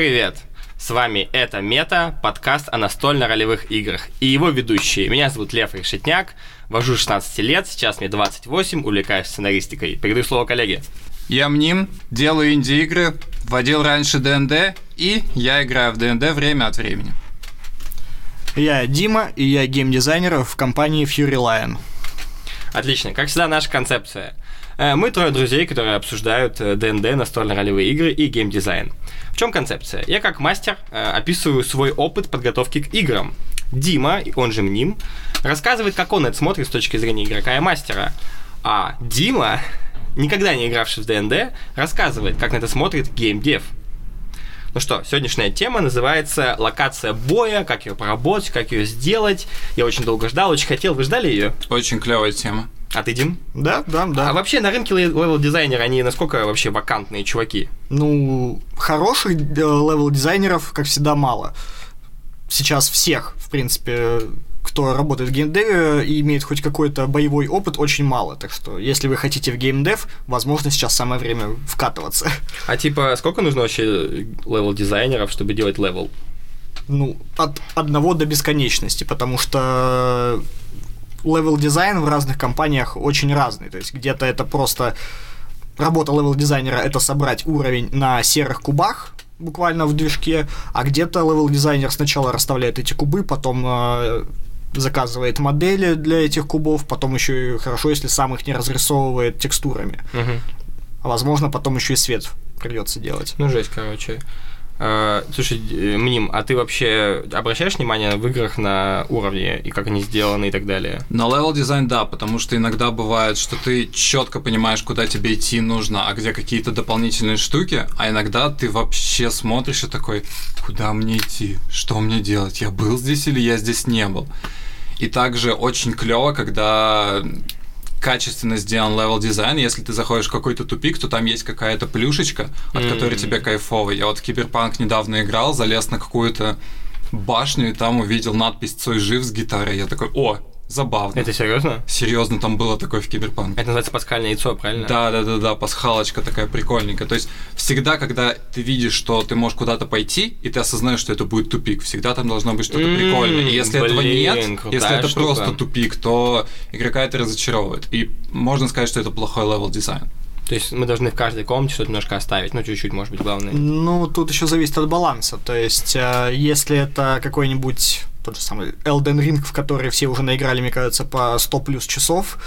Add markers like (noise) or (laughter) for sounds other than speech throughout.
привет! С вами это Мета, подкаст о настольно-ролевых играх. И его ведущие. Меня зовут Лев Решетняк, вожу 16 лет, сейчас мне 28, увлекаюсь сценаристикой. Передаю слово коллеге. Я Мним, делаю инди-игры, водил раньше ДНД, и я играю в ДНД время от времени. Я Дима, и я геймдизайнер в компании Fury Lion. Отлично. Как всегда, наша концепция. Э, Мы трое друзей, которые обсуждают э, ДНД, настольно-ролевые игры и геймдизайн. В чем концепция? Я как мастер э, описываю свой опыт подготовки к играм. Дима, он же Мним, рассказывает, как он это смотрит с точки зрения игрока и мастера. А Дима, никогда не игравший в ДНД, рассказывает, как на это смотрит геймдев. Ну что, сегодняшняя тема называется «Локация боя», как ее поработать, как ее сделать. Я очень долго ждал, очень хотел. Вы ждали ее? Очень клевая тема. А ты, Дим? Да, да, да. А вообще на рынке левел-дизайнеры, они насколько вообще вакантные чуваки? Ну, хороших э, level дизайнеров, как всегда, мало. Сейчас всех, в принципе, кто работает в геймдеве и имеет хоть какой-то боевой опыт, очень мало. Так что, если вы хотите в геймдев, возможно, сейчас самое время вкатываться. А типа, сколько нужно вообще level дизайнеров, чтобы делать level? Ну, от одного до бесконечности, потому что level design в разных компаниях очень разный. То есть где-то это просто работа level дизайнера — это собрать уровень на серых кубах, буквально в движке, а где-то level дизайнер сначала расставляет эти кубы, потом э, заказывает модели для этих кубов, потом еще и хорошо, если сам их не разрисовывает текстурами. Угу. А возможно, потом еще и свет придется делать. Ну, жесть, короче. А, слушай, Мним, а ты вообще обращаешь внимание в играх на уровни и как они сделаны и так далее? На level design да, потому что иногда бывает, что ты четко понимаешь, куда тебе идти нужно, а где какие-то дополнительные штуки, а иногда ты вообще смотришь и такой, куда мне идти, что мне делать, я был здесь или я здесь не был. И также очень клево, когда качественно сделан level design. Если ты заходишь в какой-то тупик, то там есть какая-то плюшечка, от mm-hmm. которой тебе кайфово. Я вот в Киберпанк недавно играл, залез на какую-то башню и там увидел надпись «Цой жив» с гитарой. Я такой, о, забавно. Это серьезно? Серьезно, там было такое в Киберпанк. Это называется пасхальное яйцо, правильно? Да, да, да, да, пасхалочка такая прикольненькая. То есть всегда, когда ты видишь, что ты можешь куда-то пойти, и ты осознаешь, что это будет тупик, всегда там должно быть что-то mm-hmm, прикольное. И если блин, этого нет, если это штука. просто тупик, то игрока это разочаровывает. И можно сказать, что это плохой level design. То есть мы должны в каждой комнате что-то немножко оставить, ну чуть-чуть, может быть, главное. Ну, тут еще зависит от баланса. То есть, э, если это какой-нибудь тот же самый Elden Ring, в который все уже наиграли, мне кажется, по 100 плюс часов,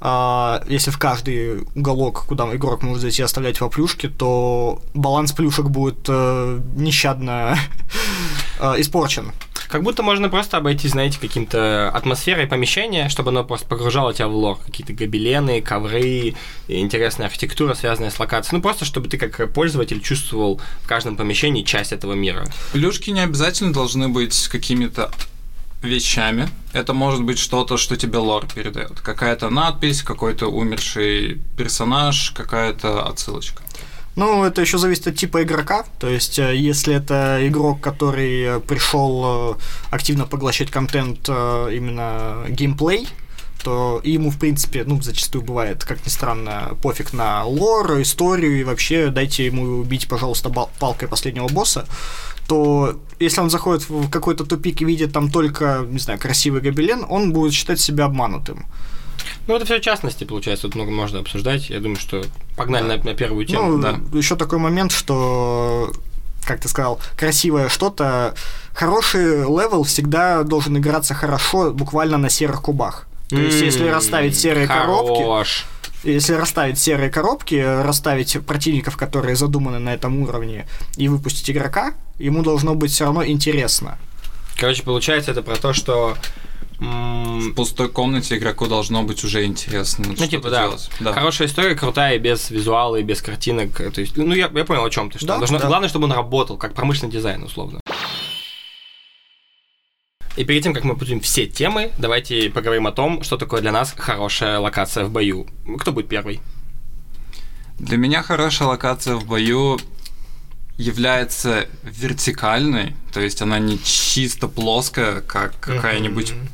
а, если в каждый уголок, куда игрок может зайти, оставлять во плюшки, то баланс плюшек будет э, нещадно (laughs) э, испорчен. Как будто можно просто обойти, знаете, каким-то атмосферой помещения, чтобы оно просто погружало тебя в лор. Какие-то гобелены, ковры, интересная архитектура, связанная с локацией. Ну, просто чтобы ты как пользователь чувствовал в каждом помещении часть этого мира. Плюшки не обязательно должны быть какими-то вещами. Это может быть что-то, что тебе лор передает. Какая-то надпись, какой-то умерший персонаж, какая-то отсылочка. Ну, это еще зависит от типа игрока. То есть, э, если это игрок, который пришел э, активно поглощать контент э, именно геймплей, то ему, в принципе, ну, зачастую бывает, как ни странно, пофиг на лор, историю, и вообще дайте ему убить, пожалуйста, палкой последнего босса, то если он заходит в какой-то тупик и видит там только, не знаю, красивый гобелен, он будет считать себя обманутым. Ну, это все частности, получается, тут много можно обсуждать. Я думаю, что погнали да. на, на первую тему. Ну, да. еще такой момент, что как ты сказал, красивое что-то. Хороший level всегда должен играться хорошо, буквально на серых кубах. То есть, если расставить серые Хорош. коробки, если расставить серые коробки, расставить противников, которые задуманы на этом уровне, и выпустить игрока, ему должно быть все равно интересно. Короче, получается это про то, что в пустой комнате игроку должно быть уже интересно. Ну, типа, да. Делать. да. Хорошая история, крутая, без визуала и без картинок. То есть, ну, я, я понял, о чем ты. Что да, должно, да. Главное, чтобы он работал, как промышленный дизайн, условно. И перед тем, как мы будем все темы, давайте поговорим о том, что такое для нас хорошая локация в бою. Кто будет первый? Для меня хорошая локация в бою является вертикальной, то есть она не чисто плоская, как какая-нибудь mm-hmm.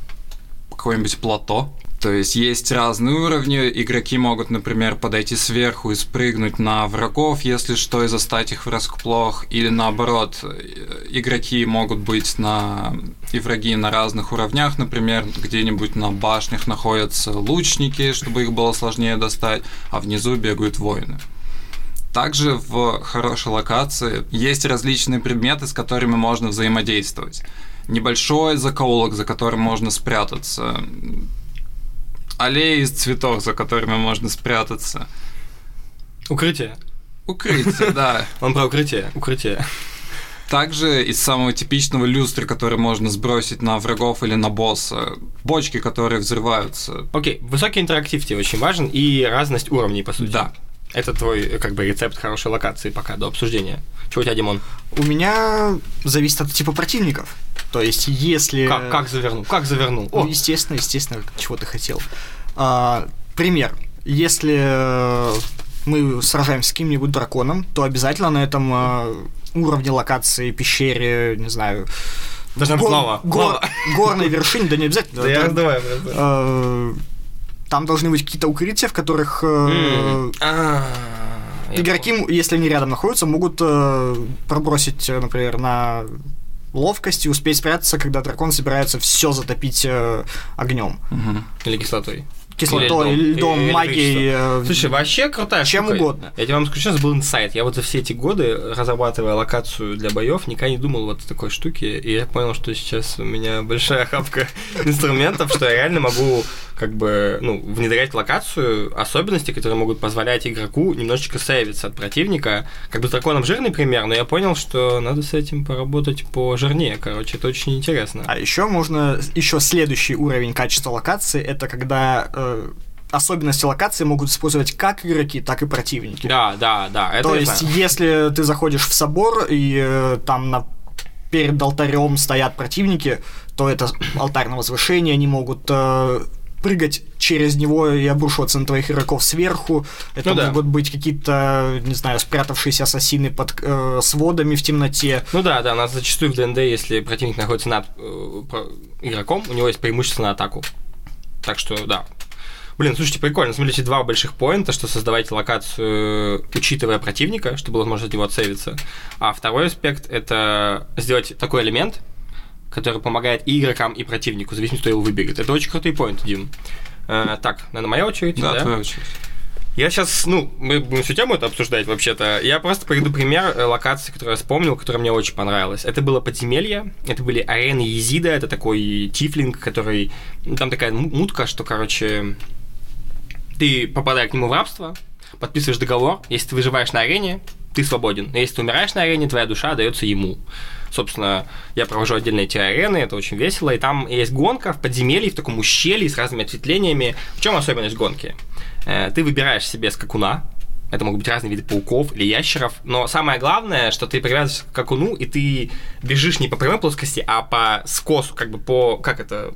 Какое-нибудь плато. То есть есть разные уровни, игроки могут, например, подойти сверху и спрыгнуть на врагов, если что, и застать их врасплох, или наоборот, э, игроки могут быть на и враги на разных уровнях, например, где-нибудь на башнях находятся лучники, чтобы их было сложнее достать, а внизу бегают воины. Также в хорошей локации есть различные предметы, с которыми можно взаимодействовать. Небольшой закоулок, за которым можно спрятаться. Аллеи из цветов, за которыми можно спрятаться. Укрытие. Укрытие, да. (laughs) Он про укрытие. Укрытие. Также из самого типичного люстры, который можно сбросить на врагов или на босса, бочки, которые взрываются. Окей, высокий интерактив тебе очень важен и разность уровней, по сути. Да. Это твой, как бы, рецепт хорошей локации пока, до обсуждения. Чего у тебя, Димон? У меня зависит от типа противников. То есть, если... Как, как завернул? Как завернул? Ну, О, естественно, естественно, чего ты хотел. А, пример. Если э, мы сражаемся с каким-нибудь драконом, то обязательно на этом э, уровне локации, пещере, не знаю... Должна быть лава. гор- Лава. горной вершине, да не обязательно. да я там, раздаваю, э, там должны быть какие-то укрытия, в которых э, а, игроки, если они рядом находятся, могут пробросить, например, на ловкость и успеть спрятаться, когда дракон собирается все затопить э, огнем. Понял. Или кислотой. Кислотой, Или льдом. льдом, магией. э, Слушай, вообще крутая чем штука. угодно. Я тебе вам скажу, сейчас был инсайт. Я вот за все эти годы, разрабатывая локацию для боев, никогда не думал вот о такой штуке. И я понял, что сейчас у меня большая охапка (laughs) инструментов, что я реально могу как бы, ну, внедрять в локацию особенности, которые могут позволять игроку немножечко сейвиться от противника. Как бы с драконом жирный пример, но я понял, что надо с этим поработать пожирнее. Короче, это очень интересно. А еще можно, еще следующий уровень качества локации, это когда э, особенности локации могут использовать как игроки, так и противники. Да, да, да. Это То есть, знаю. если ты заходишь в собор и э, там на перед алтарем стоят противники, то это (clears throat) алтарь на возвышение, они могут э, прыгать через него и обрушиваться на твоих игроков сверху. Это Ну да. могут быть какие-то, не знаю, спрятавшиеся ассасины под э, сводами в темноте. Ну да, да, у нас зачастую в ДНД, если противник находится над э, игроком, у него есть преимущество на атаку. Так что, да. Блин, слушайте, прикольно. Смотрите, два больших поинта, что создавайте локацию, учитывая противника, чтобы было возможность от него отсейвиться. А второй аспект — это сделать такой элемент, который помогает и игрокам, и противнику, в зависимости, кто его выберет. Это очень крутый поинт, Дим. Э, так, наверное, моя очередь, Да, твоя очередь. я сейчас, ну, мы будем всю тему это обсуждать вообще-то. Я просто приведу пример э, локации, которую я вспомнил, которая мне очень понравилась. Это было подземелье, это были арены Езида, это такой тифлинг, который... ну, Там такая мутка, что, короче, ты, попадая к нему в рабство, подписываешь договор, если ты выживаешь на арене, ты свободен. Но если ты умираешь на арене, твоя душа отдается ему. Собственно, я провожу отдельно эти арены, это очень весело. И там есть гонка в подземелье, в таком ущелье с разными ответвлениями. В чем особенность гонки? Э, Ты выбираешь себе скакуна, это могут быть разные виды пауков или ящеров. Но самое главное, что ты привязываешься к скакуну, и ты бежишь не по прямой плоскости, а по скосу, как бы по... Как это?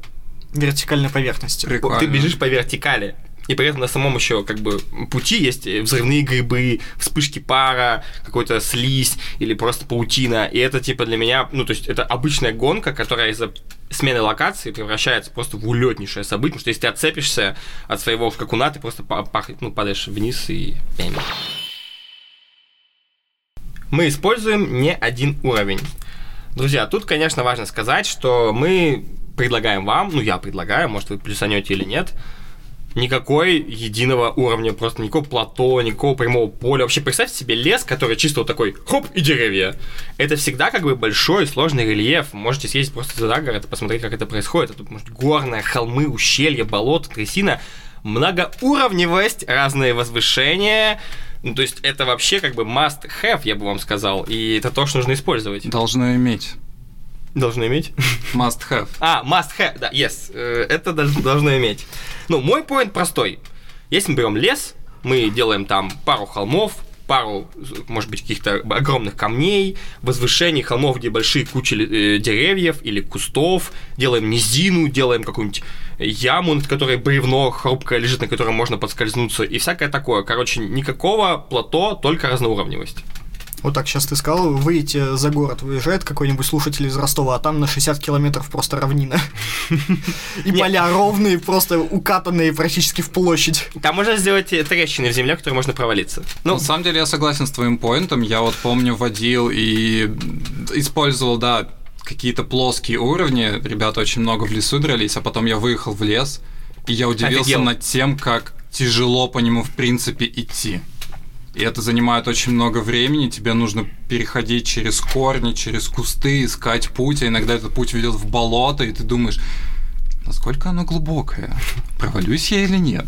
Вертикальной поверхности. Прикольно. Ты бежишь по вертикали. И при этом на самом еще как бы пути есть взрывные грибы, вспышки пара, какой-то слизь или просто паутина. И это типа для меня, ну то есть это обычная гонка, которая из-за смены локации превращается просто в улетнейшее событие, потому что если ты отцепишься от своего скакуна, ты просто па- пах- ну, падаешь вниз и... Мы используем не один уровень. Друзья, тут, конечно, важно сказать, что мы предлагаем вам, ну я предлагаю, может вы плюсанете или нет, никакой единого уровня, просто никакого плато, никакого прямого поля. Вообще представьте себе лес, который чисто вот такой, хоп, и деревья. Это всегда как бы большой, сложный рельеф. Можете съездить просто за город и посмотреть, как это происходит. А может горные холмы, ущелья, болото, трясина. Многоуровневость, разные возвышения. Ну, то есть это вообще как бы must have, я бы вам сказал. И это то, что нужно использовать. Должно иметь. Должно иметь. Must have. А, must have, да, yes, э, это дол- должно иметь. Ну, мой поинт простой. Если мы берем лес, мы делаем там пару холмов, пару, может быть, каких-то огромных камней, возвышений холмов, где большие кучи э, деревьев или кустов, делаем низину, делаем какую-нибудь яму, над которой бревно хрупкое лежит, на котором можно подскользнуться, и всякое такое. Короче, никакого плато, только разноуровневость. Вот так сейчас ты сказал, выйти за город, выезжает какой-нибудь слушатель из Ростова, а там на 60 километров просто равнина. (laughs) И поля ровные, просто укатанные практически в площадь. Там можно сделать трещины в земле, в которые можно провалиться. Ну, на самом деле я согласен с твоим поинтом. Я вот помню, водил и использовал, да, какие-то плоские уровни. Ребята очень много в лесу дрались, а потом я выехал в лес, и я удивился Офигел. над тем, как тяжело по нему, в принципе, идти. И это занимает очень много времени, тебе нужно переходить через корни, через кусты, искать путь, а иногда этот путь ведет в болото, и ты думаешь, насколько оно глубокое, провалюсь я или нет.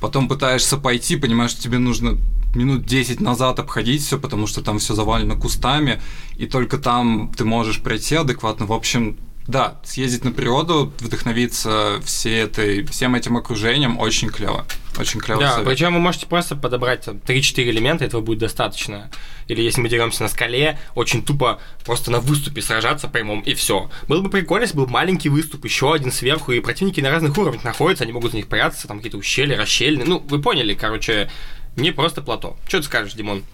Потом пытаешься пойти, понимаешь, что тебе нужно минут 10 назад обходить все, потому что там все завалено кустами, и только там ты можешь пройти адекватно. В общем, да, съездить на природу, вдохновиться всей этой, всем этим окружением очень клево. Очень клево. Да, причем вы можете просто подобрать там, 3-4 элемента, этого будет достаточно. Или если мы деремся на скале, очень тупо просто на выступе сражаться прямом, и все. Было бы прикольно, если был маленький выступ, еще один сверху, и противники на разных уровнях находятся, они могут за них прятаться, там какие-то ущелья, расщельны. Ну, вы поняли, короче, не просто плато. Что ты скажешь, Димон?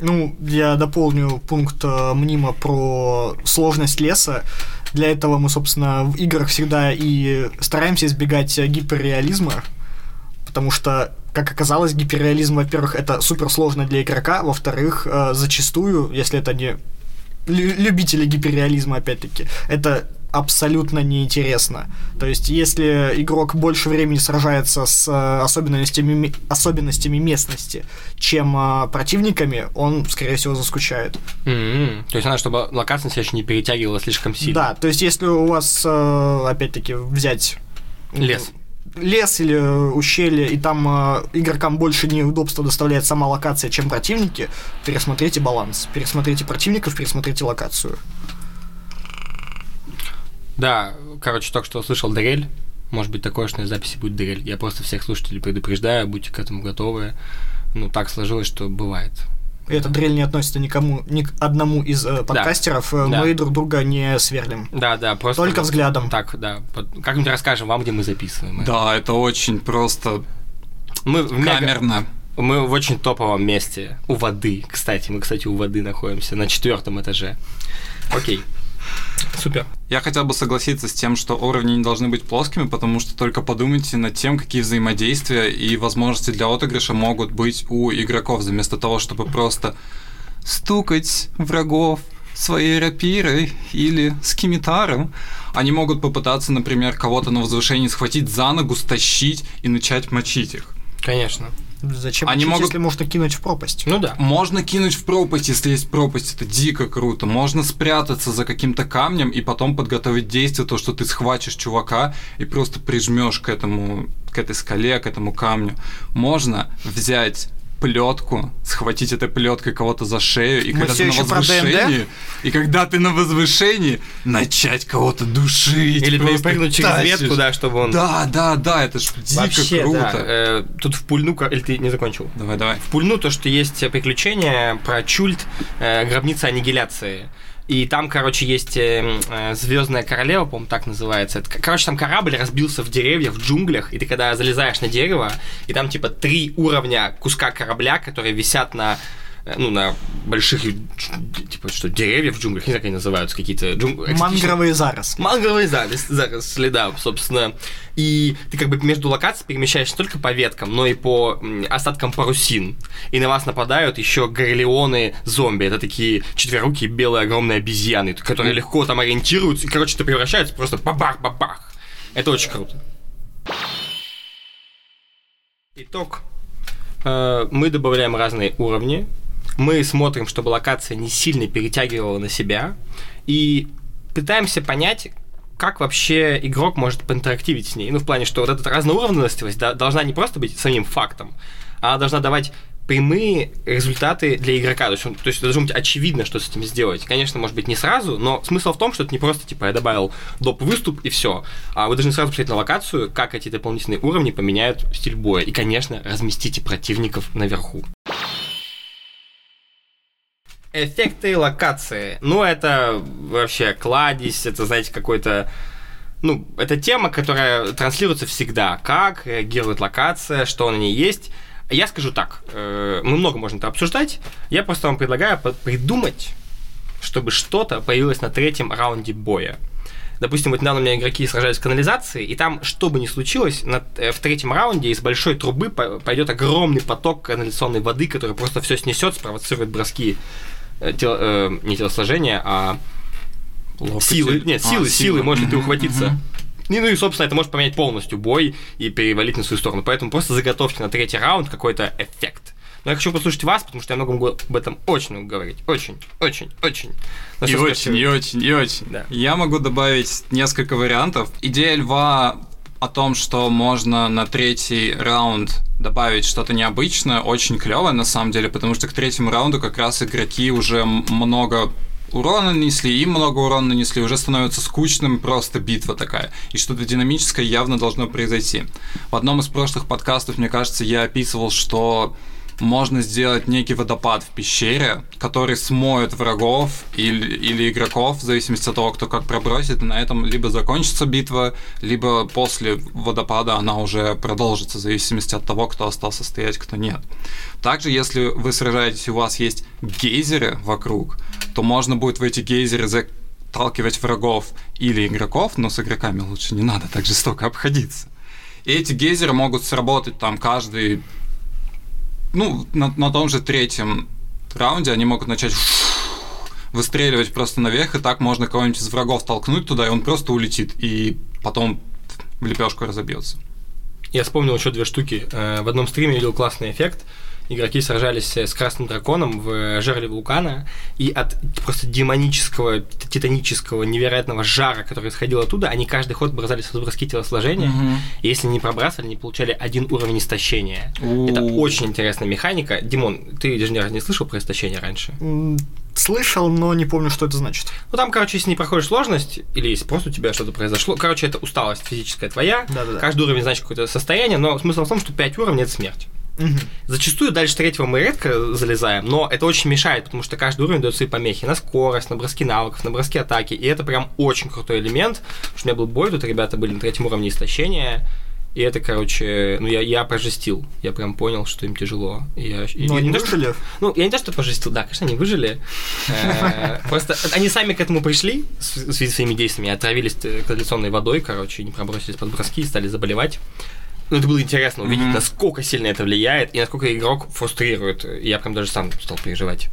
Ну, я дополню пункт э, Мнима про сложность леса. Для этого мы, собственно, в играх всегда и стараемся избегать гиперреализма, потому что, как оказалось, гиперреализм, во-первых, это супер сложно для игрока, во-вторых, э, зачастую, если это не лю- любители гиперреализма, опять-таки, это абсолютно неинтересно. То есть, если игрок больше времени сражается с э, особенностями, особенностями местности, чем э, противниками, он, скорее всего, заскучает. М-м. То есть надо, чтобы локация себя еще не перетягивала слишком сильно. Да, то есть, если у вас, э, опять-таки, взять Лес. лес или ущелье, и там э, игрокам больше неудобства доставляет сама локация, чем противники, пересмотрите баланс. Пересмотрите противников, пересмотрите локацию. Да, короче, только что услышал дрель. Может быть такое, что на записи будет дрель. Я просто всех слушателей предупреждаю, будьте к этому готовы. Ну, так сложилось, что бывает. И эта дрель не относится никому, ни к одному из э, подкастеров. Э, Да. Мы друг друга не сверлим. Да, да, просто... Только взглядом. Так, да. Как-нибудь расскажем вам, где мы записываем. Да, это очень просто Мы в мега- камерно. Мы в очень топовом месте. У воды, кстати. Мы, кстати, у воды находимся на четвертом этаже. Окей. Супер. Я хотел бы согласиться с тем, что уровни не должны быть плоскими, потому что только подумайте над тем, какие взаимодействия и возможности для отыгрыша могут быть у игроков, вместо того, чтобы просто стукать врагов своей рапирой или скимитаром. Они могут попытаться, например, кого-то на возвышении схватить за ногу, стащить и начать мочить их. Конечно. Зачем Они учить, могут- если можно кинуть в пропасть? Ну да. Можно кинуть в пропасть, если есть пропасть, это дико круто. Можно спрятаться за каким-то камнем и потом подготовить действие, то, что ты схватишь чувака и просто прижмешь к этому, к этой скале, к этому камню. Можно взять плетку, схватить этой плеткой кого-то за шею, и Мы когда ты на возвышении, и когда ты на возвышении, начать кого-то душить. Или перепрыгнуть через ветку, да, чтобы он... Да, да, да, это ж дико Вообще, круто. да. Э, тут в пульну... ка- Или ты не закончил? Давай, давай. В пульну то, что есть приключения про чульт э, гробница аннигиляции. И там, короче, есть Звездная королева, по-моему, так называется. Это, короче, там корабль разбился в деревьях, в джунглях, и ты когда залезаешь на дерево, и там типа три уровня куска корабля, которые висят на э, ну, на больших, типа, что, деревьев в джунглях, не знаю, как они называются, какие-то джунг... экспедиции. Мангровые заросли. Манговые зараз, заросли, да, собственно. И ты как бы между локациями перемещаешься не только по веткам, но и по остаткам парусин. И на вас нападают еще горлеоны зомби. Это такие четверукие белые огромные обезьяны, которые легко там ориентируются. И, короче, ты превращаются просто бабах-бабах. Это очень круто. Итог. Э, Мы добавляем разные уровни. Мы смотрим, чтобы локация не сильно перетягивала на себя. И пытаемся понять, как вообще игрок может поинтерактивить с ней. Ну, в плане, что вот эта разноуровневость да, должна не просто быть самим фактом, а должна давать прямые результаты для игрока. То есть, он- то есть должно быть очевидно, что с этим сделать. Конечно, может быть, не сразу, но смысл в том, что это не просто, типа, я добавил доп. выступ и все. А вы должны сразу посмотреть на локацию, как эти дополнительные уровни поменяют стиль боя. И, конечно, разместите противников наверху. Эффекты локации. Ну, это вообще кладезь, это, знаете, какой-то... Ну, это тема, которая транслируется всегда. Как реагирует локация, что на ней есть. Я скажу так, э, мы много можем это обсуждать. Я просто вам предлагаю придумать, чтобы что-то появилось на третьем раунде боя. Допустим, вот недавно у меня игроки сражались в канализации, и там, что бы ни случилось, на, э, в третьем раунде из большой трубы пойдет огромный поток канализационной воды, который просто все снесет, спровоцирует броски тел, э, не телосложения, а Лопати. силы. Нет, силы, а, силы, силы, может ли ты ухватиться. Mm-hmm. Ну и, собственно, это может поменять полностью бой и перевалить на свою сторону. Поэтому просто заготовьте на третий раунд какой-то эффект. Но я хочу послушать вас, потому что я много могу об этом очень много говорить. Очень, очень, очень. Но и очень, и очень, и очень. Да. Я могу добавить несколько вариантов. Идея льва о том, что можно на третий раунд добавить что-то необычное, очень клевое на самом деле, потому что к третьему раунду как раз игроки уже много урона нанесли, им много урона нанесли, уже становится скучным просто битва такая. И что-то динамическое явно должно произойти. В одном из прошлых подкастов, мне кажется, я описывал, что можно сделать некий водопад в пещере, который смоет врагов или, или игроков, в зависимости от того, кто как пробросит, на этом либо закончится битва, либо после водопада она уже продолжится, в зависимости от того, кто остался стоять, кто нет. Также, если вы сражаетесь, у вас есть гейзеры вокруг, то можно будет в эти гейзеры заталкивать врагов или игроков, но с игроками лучше не надо так жестоко обходиться. И эти гейзеры могут сработать там каждый ну, на, на том же третьем раунде они могут начать выстреливать просто наверх, и так можно кого-нибудь из врагов толкнуть туда, и он просто улетит, и потом в лепешку разобьется. Я вспомнил еще две штуки. Э, в одном стриме видел классный эффект игроки сражались с красным драконом в жерле вулкана, и от просто демонического, титанического, невероятного жара, который исходил оттуда, они каждый ход бросались в броски телосложения, угу. и если не пробрасывали, они получали один уровень истощения. У-у-у. Это очень интересная механика. Димон, ты даже ни разу не слышал про истощение раньше? Слышал, но не помню, что это значит. Ну там, короче, если не проходишь сложность, или если просто у тебя что-то произошло, короче, это усталость физическая твоя, Да-да-да. каждый уровень значит какое-то состояние, но смысл в том, что 5 уровней это смерть. Угу. Зачастую дальше третьего мы редко залезаем, но это очень мешает, потому что каждый уровень дает свои помехи на скорость, на броски навыков, на броски атаки, и это прям очень крутой элемент. Потому что у меня был бой, тут ребята были на третьем уровне истощения, и это, короче, ну я, я прожестил. Я прям понял, что им тяжело. Я, Но я, они не выжили? Что, ну, я не то, что пожестил, да, конечно, они выжили. Э, (laughs) просто они сами к этому пришли в связи с своими действиями, отравились канализационной водой, короче, не пробросились под броски и стали заболевать. Ну, это было интересно увидеть, mm-hmm. насколько сильно это влияет и насколько игрок фрустрирует. Я прям даже сам стал переживать.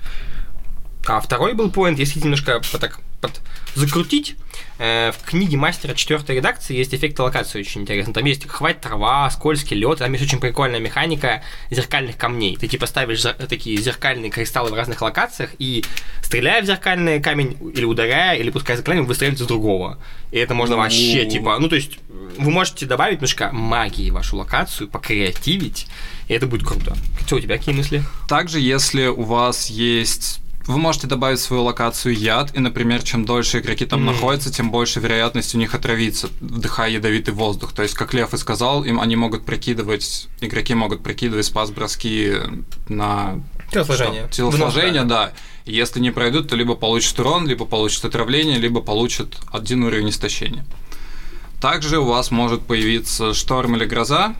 А второй был поинт, если немножко так под закрутить, в книге мастера четвертой редакции есть эффект локации очень интересный. Там есть хватит трава, скользкий лед, там есть очень прикольная механика зеркальных камней. Ты типа ставишь такие зеркальные кристаллы в разных локациях и стреляя в зеркальный камень или ударяя, или пуская заклинание, выстреливать из другого. И это можно вообще типа, ну то есть вы можете добавить немножко магии в вашу локацию, покреативить, и это будет круто. Что у тебя какие мысли? Также, если у вас есть вы можете добавить в свою локацию яд, и, например, чем дольше игроки там mm. находятся, тем больше вероятность у них отравиться, вдыхая ядовитый воздух. То есть, как Лев и сказал, им они могут прикидывать, игроки могут прикидывать спас-броски на телосложение. Что? Телосложение, да. И если не пройдут, то либо получат урон, либо получат отравление, либо получат один уровень истощения. Также у вас может появиться шторм или гроза,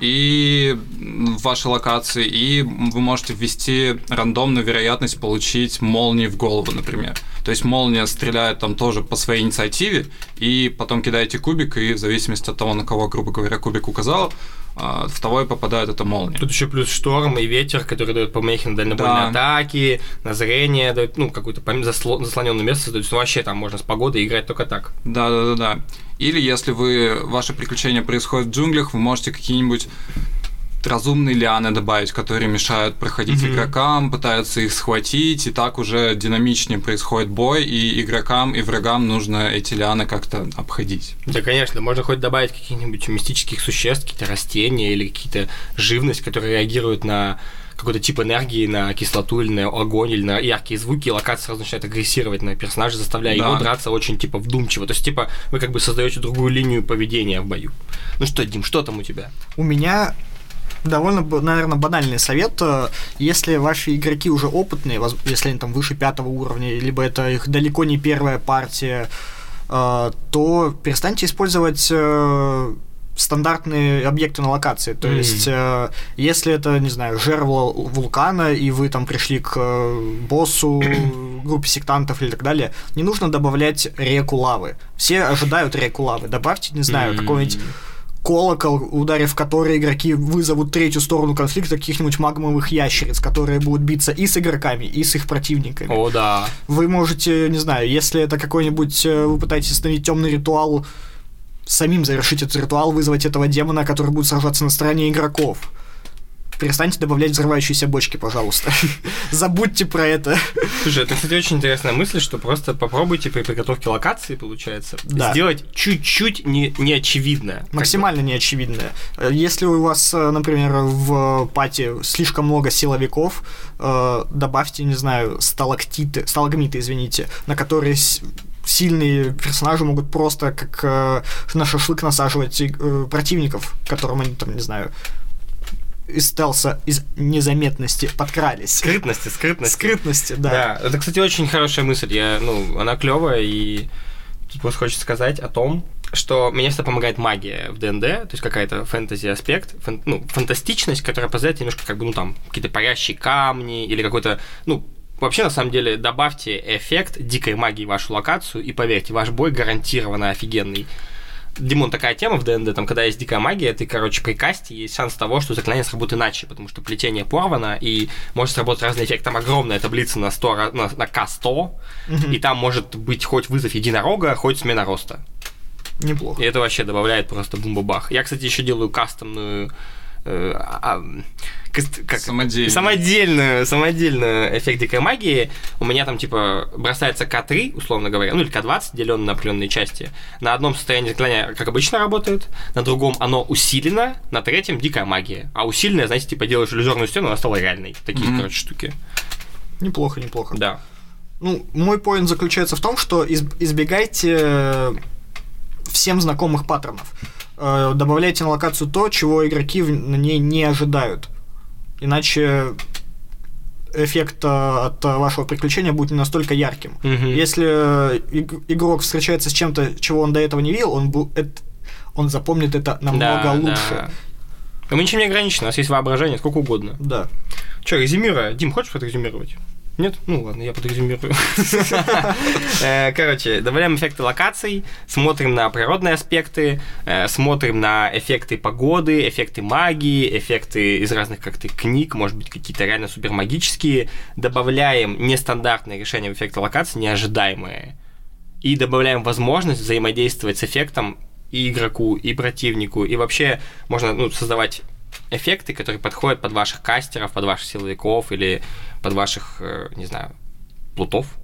и в вашей локации, и вы можете ввести рандомную вероятность получить молнии в голову, например. То есть молния стреляет там тоже по своей инициативе, и потом кидаете кубик, и в зависимости от того, на кого, грубо говоря, кубик указал, а, в того и попадает эта молния. Тут еще плюс шторм и ветер, который дает помехи на дальнобойные да. атаки, на зрение, дает, ну, какую-то засло- заслоненное место, то есть ну, вообще там можно с погодой играть только так. Да, да, да, да. Или если вы, ваше приключение происходит в джунглях, вы можете какие-нибудь разумные лианы добавить, которые мешают проходить mm-hmm. игрокам, пытаются их схватить, и так уже динамичнее происходит бой, и игрокам, и врагам нужно эти лианы как-то обходить. Да, конечно, можно хоть добавить каких-нибудь мистических существ, какие-то растения или какие-то живность, которые реагируют на какой-то тип энергии на кислоту или на огонь или на яркие звуки, и локация сразу начинает агрессировать на персонажа, заставляя да. его драться очень типа вдумчиво. То есть, типа, вы как бы создаете другую линию поведения в бою. Ну что, Дим, что там у тебя? У меня довольно, наверное, банальный совет. Если ваши игроки уже опытные, если они там выше пятого уровня, либо это их далеко не первая партия, э, то перестаньте использовать э, стандартные объекты на локации. То Мгм. есть, э, если это, не знаю, жерло вулкана, и вы там пришли к э, боссу, (clears throat) группе сектантов или так далее, не нужно добавлять реку лавы. Все ожидают реку лавы. Добавьте, не знаю, М. какой-нибудь колокол, ударив который игроки вызовут третью сторону конфликта каких-нибудь магмовых ящериц, которые будут биться и с игроками, и с их противниками. О, да. Вы можете, не знаю, если это какой-нибудь, э, вы пытаетесь установить темный ритуал, самим завершить этот ритуал, вызвать этого демона, который будет сражаться на стороне игроков. Перестаньте добавлять взрывающиеся бочки, пожалуйста. (laughs) Забудьте про это. Слушай, это, кстати, очень интересная мысль, что просто попробуйте при подготовке локации, получается, Да. сделать чуть-чуть не, неочевидно. Как бы. Максимально неочевидное. Если у вас, э, например, в пати слишком много силовиков, э, добавьте, не знаю, сталактиты, сталагмиты, извините, на которые сильные персонажи могут просто как э, на шашлык насаживать э, противников, которым они там, не знаю, из стелса, из незаметности подкрались. Скрытности, скрытности. Скрытности, да. Да. это, кстати, очень хорошая мысль. Я, ну, она клевая, и тут просто хочется сказать о том, что мне всегда помогает магия в ДНД, то есть какая-то фэнтези аспект, фэн- ну, фантастичность, которая позволяет немножко, как бы, ну, там, какие-то парящие камни или какой-то, ну, Вообще, на самом деле, добавьте эффект дикой магии в вашу локацию, и поверьте, ваш бой гарантированно офигенный. Димон, такая тема в ДНД, там, когда есть дикая магия, ты, короче, при касте есть шанс того, что заклинание сработает иначе, потому что плетение порвано, и может сработать разный эффект. Там огромная таблица на, 100, ра- на, на К100, Мгм. и там может быть хоть вызов единорога, хоть смена роста. Неплохо. И это вообще добавляет просто бум-бах. Я, кстати, еще делаю кастомную... э, а, как? Самодельную. Самодельную, самодельную эффект дикой магии. У меня там, типа, бросается К3, условно говоря, ну или К20, деленный на определенные части. На одном состоянии заклинания, как обычно, работает, на другом оно усилено, на третьем дикая магия. А усиленная, знаете, типа, делаешь иллюзорную стену, она стала реальной. Такие, Мгм. короче, штуки. Неплохо, неплохо. Да. Ну, мой поинт заключается в том, что из- избегайте э, всем знакомых паттернов. Э, Добавляйте на локацию то, чего игроки в- на ней не ожидают. Иначе эффект э, от вашего приключения будет не настолько ярким. Мгм. Если э, иг- игрок встречается с чем-то, чего он до этого не видел, он, бу- эт- он запомнит это намного Да, лучше. да. И Мы ничем не ограничены, у нас есть воображение, сколько угодно. Да. Че, резюмируя? Дим, хочешь подрезюмировать? Нет? Ну ладно, я подрезюмирую. (laughs) Э, Короче, добавляем эффекты локаций, смотрим на природные аспекты, э, смотрим на эффекты погоды, эффекты магии, эффекты из разных как-то книг, может быть, какие-то реально супермагические. Добавляем нестандартные решения в эффекты локаций, неожидаемые. И добавляем возможность взаимодействовать с эффектом и игроку, и противнику. И вообще можно ну, создавать эффекты, которые подходят под ваших кастеров, под ваших силовиков или под ваших, э, не знаю, плутов,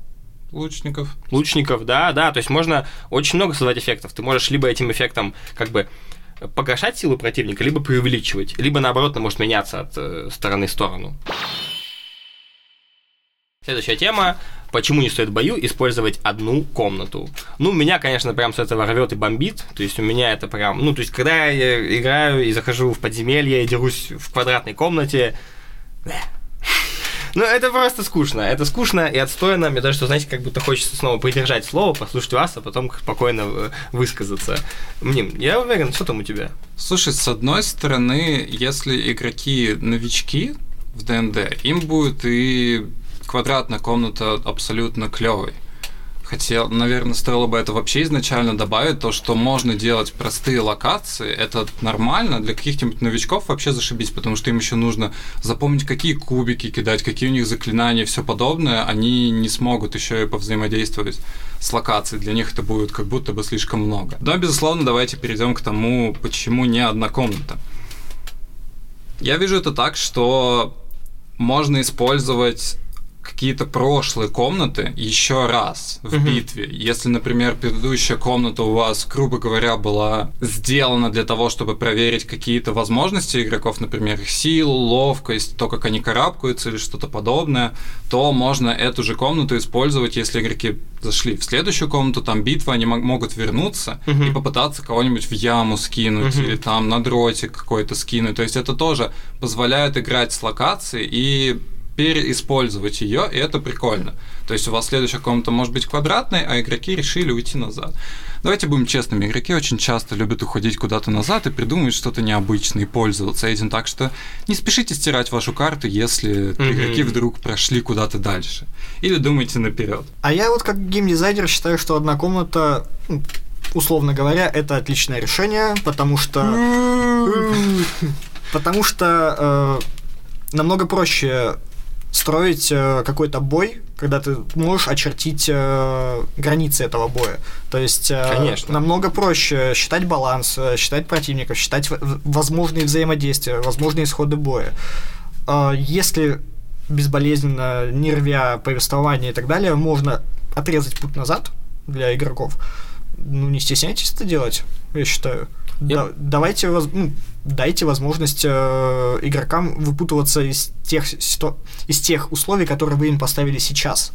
Лучников. лучников, да, да, то есть можно очень много создавать эффектов. Ты можешь либо этим эффектом как бы погашать силу противника, либо преувеличивать, либо наоборот, она может меняться от э, стороны в сторону. Следующая тема. Почему не стоит в бою использовать одну комнату? Ну, меня, конечно, прям с этого рвет и бомбит. То есть у меня это прям... Ну, то есть когда я играю и захожу в подземелье, и дерусь в квадратной комнате... Ну, это просто скучно. Это скучно и отстойно. Мне даже, что, знаете, как будто хочется снова придержать слово, послушать вас, а потом спокойно э, высказаться. Мним, я уверен, что там у тебя? Слушай, с одной стороны, если игроки новички в ДНД, им будет и квадратная комната абсолютно клевой. Хотел, наверное, стоило бы это вообще изначально добавить, то, что можно делать простые локации, это нормально, для каких-нибудь новичков вообще зашибись, потому что им еще нужно запомнить, какие кубики кидать, какие у них заклинания все подобное, они не смогут еще и повзаимодействовать с локацией, для них это будет как будто бы слишком много. Да, безусловно, давайте перейдем к тому, почему не одна комната. Я вижу это так, что можно использовать какие-то прошлые комнаты еще раз в Мгм. битве. Если, например, предыдущая комната у вас, грубо говоря, была сделана для того, чтобы проверить какие-то возможности игроков, например, их силу, ловкость, то, как они карабкаются или что-то подобное, то можно эту же комнату использовать, если игроки зашли в следующую комнату, там битва, они мо- могут вернуться Мгм. и попытаться кого-нибудь в яму скинуть Мгм. или там на дротик какой-то скинуть. То есть это тоже позволяет играть с локацией и переиспользовать ее, и это прикольно. То есть у вас следующая комната может быть квадратной, а игроки решили уйти назад. Давайте будем честными, игроки очень часто любят уходить куда-то назад и придумывать что-то необычное и пользоваться этим, так что не спешите стирать вашу карту, если Мгм. игроки вдруг прошли куда-то дальше. Или думайте наперед. А я вот как геймдизайнер считаю, что одна комната, ну, условно говоря, это отличное решение, потому что... (laughs) Потому что э, намного проще строить э, какой-то бой, когда ты можешь очертить э, границы этого боя. То есть э, Конечно. намного проще считать баланс, считать противников, считать возможные взаимодействия, возможные исходы боя. Если безболезненно, не рвя повествование и так далее, можно отрезать путь назад для игроков. Ну, не стесняйтесь это делать, я считаю. Я- Да- давайте, воз- ну, дайте возможность э, игрокам выпутываться из тех, ситу- из тех условий, которые вы им поставили сейчас.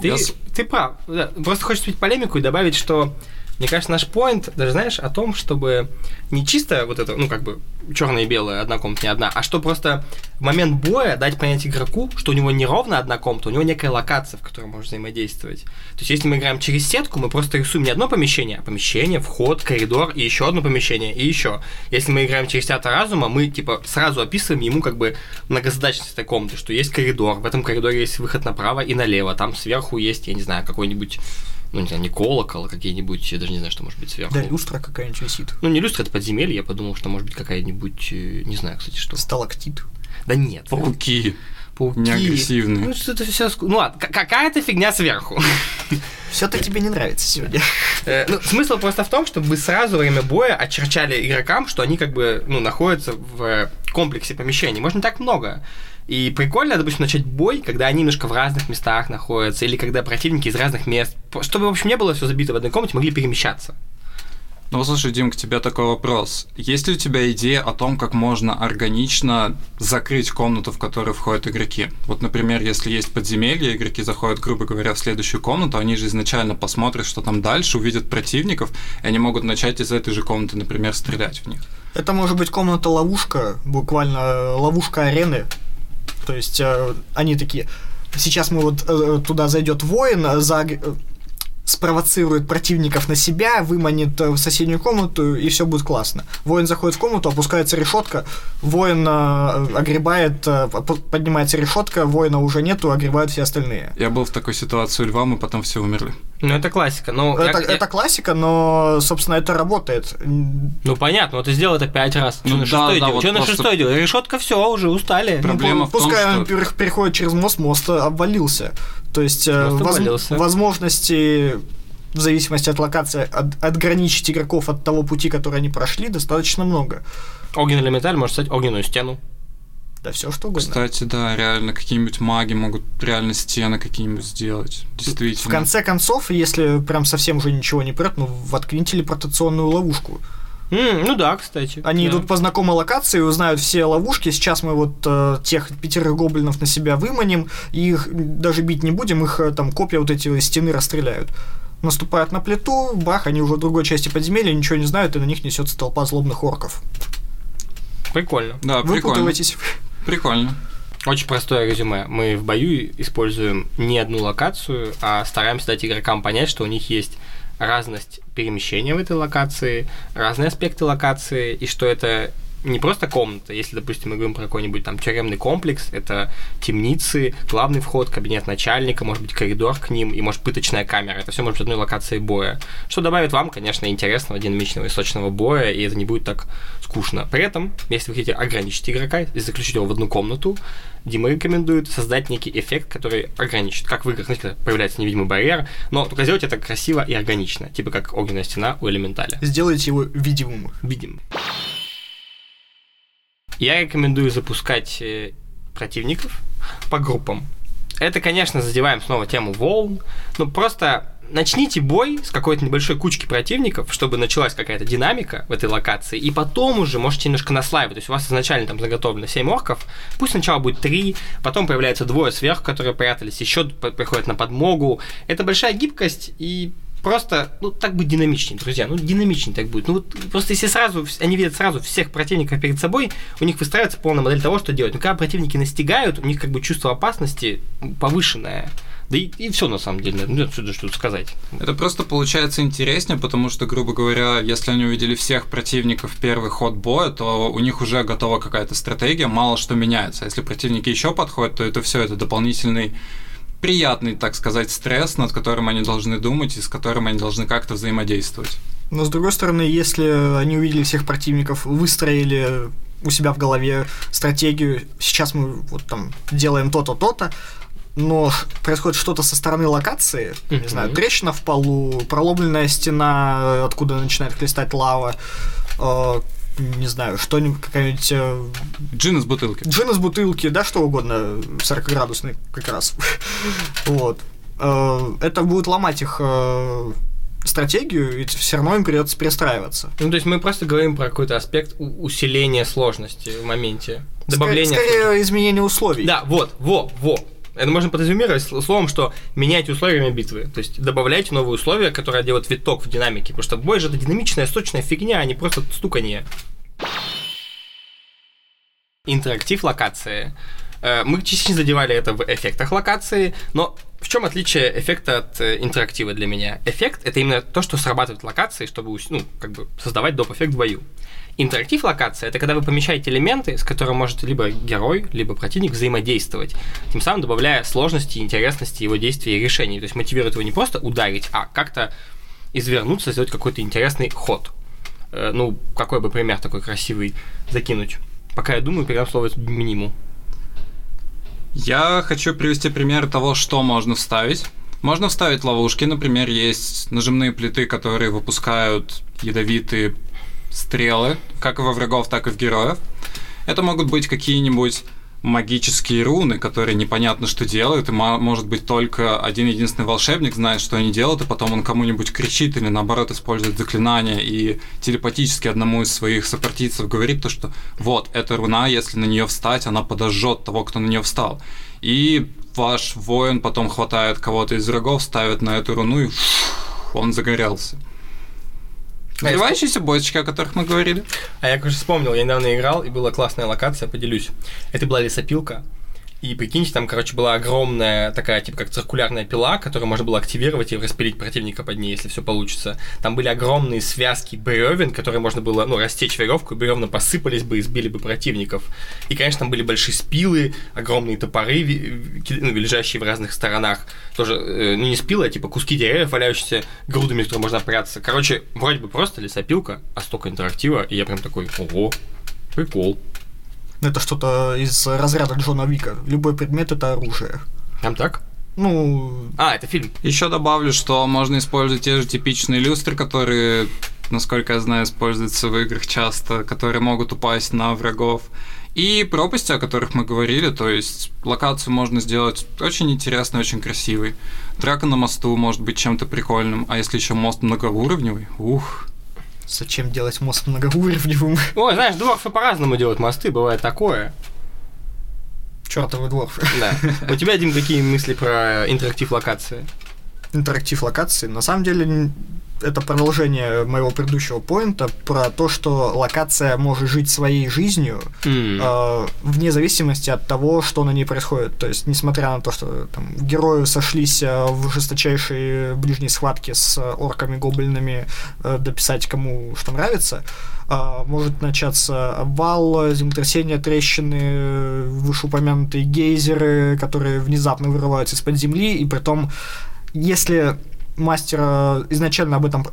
Ты, с- ты прав. Да, Просто хочется вступить в полемику и добавить, что мне кажется, наш поинт, даже знаешь, о том, чтобы не чисто вот это, ну, как бы, черное и белое, одна комната, не одна, а что просто в момент боя дать понять игроку, что у него не ровно одна комната, у него некая локация, в которой можно взаимодействовать. То есть, если мы играем через сетку, мы просто рисуем не одно помещение, а помещение, вход, коридор и еще одно помещение, и еще. Если мы играем через театр разума, мы, типа, сразу описываем ему, как бы, многозадачность этой комнаты, что есть коридор, в этом коридоре есть выход направо и налево, там сверху есть, я не знаю, какой-нибудь ну, не знаю, не колокол, а какие-нибудь, я даже не знаю, что может быть сверху. Да, люстра какая-нибудь висит. Ну, не люстра, это подземелье, я подумал, что может быть какая-нибудь, э, не знаю, кстати, что. Сталактит. Да нет. Пауки. Пауки. неагрессивные. Ну, что-то все... Ну, ладно, к- какая-то фигня сверху. (laughs) Все-то тебе не нравится сегодня. (laughs) Э, ну, смысл просто в том, чтобы вы сразу во время боя очерчали игрокам, что они как бы, ну, находятся в э, комплексе помещений. Можно так много. И прикольно, допустим, начать бой, когда они немножко в разных местах находятся, или когда противники из разных мест. Чтобы, в общем, не было все забито в одной комнате, могли перемещаться. Ну, слушай, Дим, к тебе такой вопрос. Есть ли у тебя идея о том, как можно органично закрыть комнату, в которую входят игроки? Вот, например, если есть подземелье, игроки заходят, грубо говоря, в следующую комнату, они же изначально посмотрят, что там дальше, увидят противников, и они могут начать из этой же комнаты, например, стрелять в них. Это может быть комната-ловушка, буквально э, ловушка арены. То есть э, они такие, сейчас мы вот э, туда зайдет воин, э, за, э, спровоцирует противников на себя, выманит э, в соседнюю комнату, и все будет классно. Воин заходит в комнату, опускается решетка, воин э, огребает, э, по- поднимается решетка, воина уже нету, огребают все остальные. Я был в такой ситуации у Льва, мы потом все умерли. Ну, это классика. Ну, я- Это, я- это классика, но, собственно, это работает. ну понятно, вот ты сделал это пять раз. Ну Что на да, шестой да, делал? вот Что на просто- шестой делал? Решетка, все, уже устали. Про- Проблема в том, Пускай он что- пер- переходит через мост, мост э, обвалился. То есть э, воз- возможности в зависимости от локации от- отграничить игроков от того пути, который они прошли, достаточно много. Огненный элементаль может стать огненную стену. Да все что угодно. Кстати, да, реально, какие-нибудь маги могут реально стены какие-нибудь сделать. Действительно. В конце концов, если прям совсем уже ничего не прет, ну воткни телепортационную ловушку. М, ну да, кстати. Они Да. идут по знакомой локации, узнают все ловушки. Сейчас мы вот э, тех пятерых гоблинов на себя выманим, и их даже бить не будем, их э, там копья вот эти стены расстреляют. Наступают на плиту, бах, они уже в другой части подземелья, ничего не знают, и на них несется толпа злобных орков. Прикольно. Да, прикольно. Выпутывайтесь. Прикольно. Очень простое резюме. Мы в бою используем не одну локацию, а стараемся дать игрокам понять, что у них есть разность перемещения в этой локации, разные аспекты локации, и что это не просто комната. Если, допустим, мы говорим про какой-нибудь там тюремный комплекс, это темницы, главный вход, кабинет начальника, может быть, коридор к ним и, может, пыточная камера. Это все может быть одной локации боя. Что добавит вам, конечно, интересного, динамичного и сочного боя, и это не будет так скучно. При этом, если вы хотите ограничить игрока и заключить его в одну комнату, Дима рекомендует создать некий эффект, который ограничит. Как в играх, знаете, появляется невидимый барьер, но только сделать это красиво и органично, типа как огненная стена у элементаля. Сделайте его видимым. Видим. Я рекомендую запускать э, противников по группам. Это, конечно, задеваем снова тему волн, но просто начните бой с какой-то небольшой кучки противников, чтобы началась какая-то динамика в этой локации, и потом уже можете немножко наслаивать. То есть у вас изначально там заготовлено 7 орков, пусть сначала будет 3, потом появляется двое сверху, которые прятались, еще приходят на подмогу. Это большая гибкость и просто, ну, так будет динамичнее, друзья, ну, динамичнее так будет. Ну, вот просто если сразу, они видят сразу всех противников перед собой, у них выстраивается полная модель того, что делать. Но когда противники настигают, у них как бы чувство опасности повышенное. Да и, и все на самом деле, ну что что сказать. Это просто получается интереснее, потому что, грубо говоря, если они увидели всех противников в первый ход боя, то у них уже готова какая-то стратегия, мало что меняется. Если противники еще подходят, то это все это дополнительный приятный, так сказать, стресс, над которым они должны думать и с которым они должны как-то взаимодействовать. Но с другой стороны, если они увидели всех противников, выстроили у себя в голове стратегию, сейчас мы вот там делаем то-то, то-то, но происходит что-то со стороны локации, uh-huh. не знаю, трещина в полу, проломленная стена, откуда начинает хлестать лава, э, не знаю, что-нибудь, какая-нибудь... Э, джин из бутылки. Джин из бутылки, да, что угодно, 40-градусный как раз. вот. Э, это будет ломать их э, стратегию, ведь все равно им придется перестраиваться. Ну, то есть мы просто говорим про какой-то аспект усиления сложности в моменте. Добавления. Скорее, скорее изменение условий. Да, вот, во, во. Это можно подразумевать словом, что меняйте условиями битвы. То есть добавляйте новые условия, которые делают виток в динамике. Потому что бой же это динамичная, сочная фигня, а не просто стуканье. Интерактив локации. Э, мы частично задевали это в эффектах локации, но в чем отличие эффекта от э, интерактива для меня? Эффект — это именно то, что срабатывает в локации, чтобы ну, как бы создавать доп-эффект в бою. Интерактив локация это когда вы помещаете элементы, с которыми может либо герой, либо противник взаимодействовать, тем самым добавляя сложности и интересности его действий и решений. То есть мотивирует его не просто ударить, а как-то извернуться, сделать какой-то интересный ход. Э, ну, какой бы пример такой красивый закинуть? Пока я думаю, передам слово минимум. Я хочу привести пример того, что можно вставить. Можно вставить ловушки, например, есть нажимные плиты, которые выпускают ядовитые стрелы, как и во врагов, так и в героев. Это могут быть какие-нибудь магические руны, которые непонятно что делают, и может быть только один единственный волшебник знает, что они делают, и потом он кому-нибудь кричит или наоборот использует заклинание и телепатически одному из своих сопартийцев говорит то, что вот, эта руна, если на нее встать, она подожжет того, кто на нее встал. И ваш воин потом хватает кого-то из врагов, ставит на эту руну, и он загорелся. Развивающиеся бочки, о которых мы говорили. А я, конечно, вспомнил, я недавно играл, и была классная локация, поделюсь. Это была лесопилка, и прикиньте, там, короче, была огромная такая, типа, как циркулярная пила, которую можно было активировать и распилить противника под ней, если все получится. Там были огромные связки бревен, которые можно было, ну, растечь веревку, и бревна посыпались бы и сбили бы противников. И, конечно, там были большие спилы, огромные топоры, ну, лежащие в разных сторонах. Тоже, э, ну, не спилы, а типа куски деревьев, валяющиеся грудами, в которые можно прятаться. Короче, вроде бы просто лесопилка, а столько интерактива, и я прям такой, ого, прикол. Ну, это что-то из разряда Джона Вика. Любой предмет это оружие. Там так? Ну... А, это фильм. Еще добавлю, что можно использовать те же типичные люстры, которые, насколько я знаю, используются в играх часто, которые могут упасть на врагов. И пропасти, о которых мы говорили, то есть локацию можно сделать очень интересной, очень красивой. Драка на мосту может быть чем-то прикольным, а если еще мост многоуровневый, ух, Зачем делать мост многоуровневым? Ой, знаешь, дворфы по-разному делают мосты, бывает такое. Чёртовы дворфы. Да. У тебя, Дим, какие мысли про интерактив локации? Интерактив локации. На самом деле, это продолжение моего предыдущего поинта про то, что локация может жить своей жизнью mm. э, вне зависимости от того, что на ней происходит. То есть, несмотря на то, что там герои сошлись э, в жесточайшей ближней схватке с орками, гоблинами, э, дописать кому что нравится, э, может начаться обвал, землетрясение, трещины, вышеупомянутые гейзеры, которые внезапно вырываются из-под земли, и при том, если мастер изначально об этом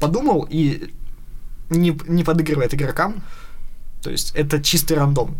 подумал и не, не подыгрывает игрокам. То есть это чистый рандом.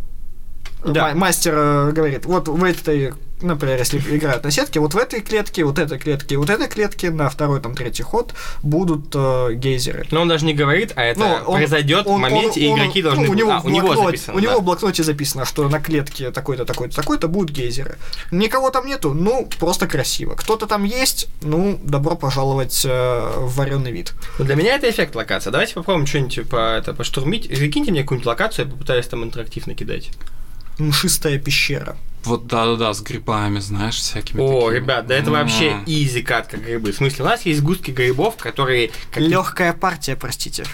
Да. Мастер э, говорит, вот в этой например, если играют на сетке, вот в этой клетке, вот этой клетке, вот этой клетке на второй, там, третий ход будут э, гейзеры. Но он даже не говорит, а это он, произойдет он, в моменте, он, и игроки он, должны... Ну, у него, а, у него записано, У да. него в блокноте записано, что на клетке такой-то, такой-то, такой-то будут гейзеры. Никого там нету, ну, просто красиво. Кто-то там есть, ну, добро пожаловать э, в вареный вид. Ну, для меня это эффект локации. Давайте попробуем что-нибудь по, это, поштурмить. Закиньте мне какую-нибудь локацию, я попытаюсь там интерактив накидать. Мшистая пещера. Вот да-да-да, с грибами, знаешь, всякими. О, такими. ребят, да это вообще изи кат, как грибы. В смысле, у нас есть густки грибов, которые... Как... Легкая партия, простите.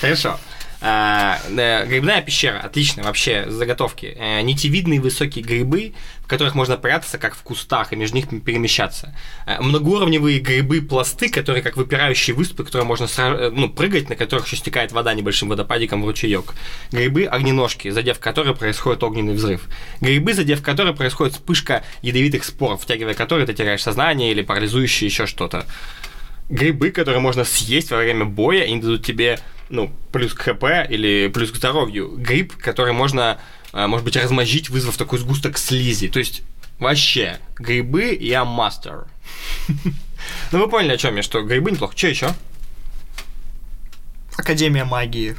Хорошо. А, грибная пещера, отлично, вообще, заготовки. Э, нитевидные высокие грибы, в которых можно прятаться, как в кустах, и между них перемещаться. Э, многоуровневые грибы-пласты, которые как выпирающие выступы, которые можно э, ну, прыгать, на которых еще стекает вода небольшим водопадиком в ручеек. Грибы-огненожки, задев которые происходит огненный взрыв. Грибы, задев которые происходит вспышка ядовитых спор, втягивая которые ты теряешь сознание или парализующие еще что-то грибы, которые можно съесть во время боя, и они дадут тебе, ну, плюс к ХП или плюс к здоровью. Гриб, который можно, э, может быть, размозжить, вызвав такой сгусток слизи. То есть, вообще, грибы я мастер. (laughs) Ну, вы поняли, о чем я, что грибы неплохо. Что еще? Академия магии.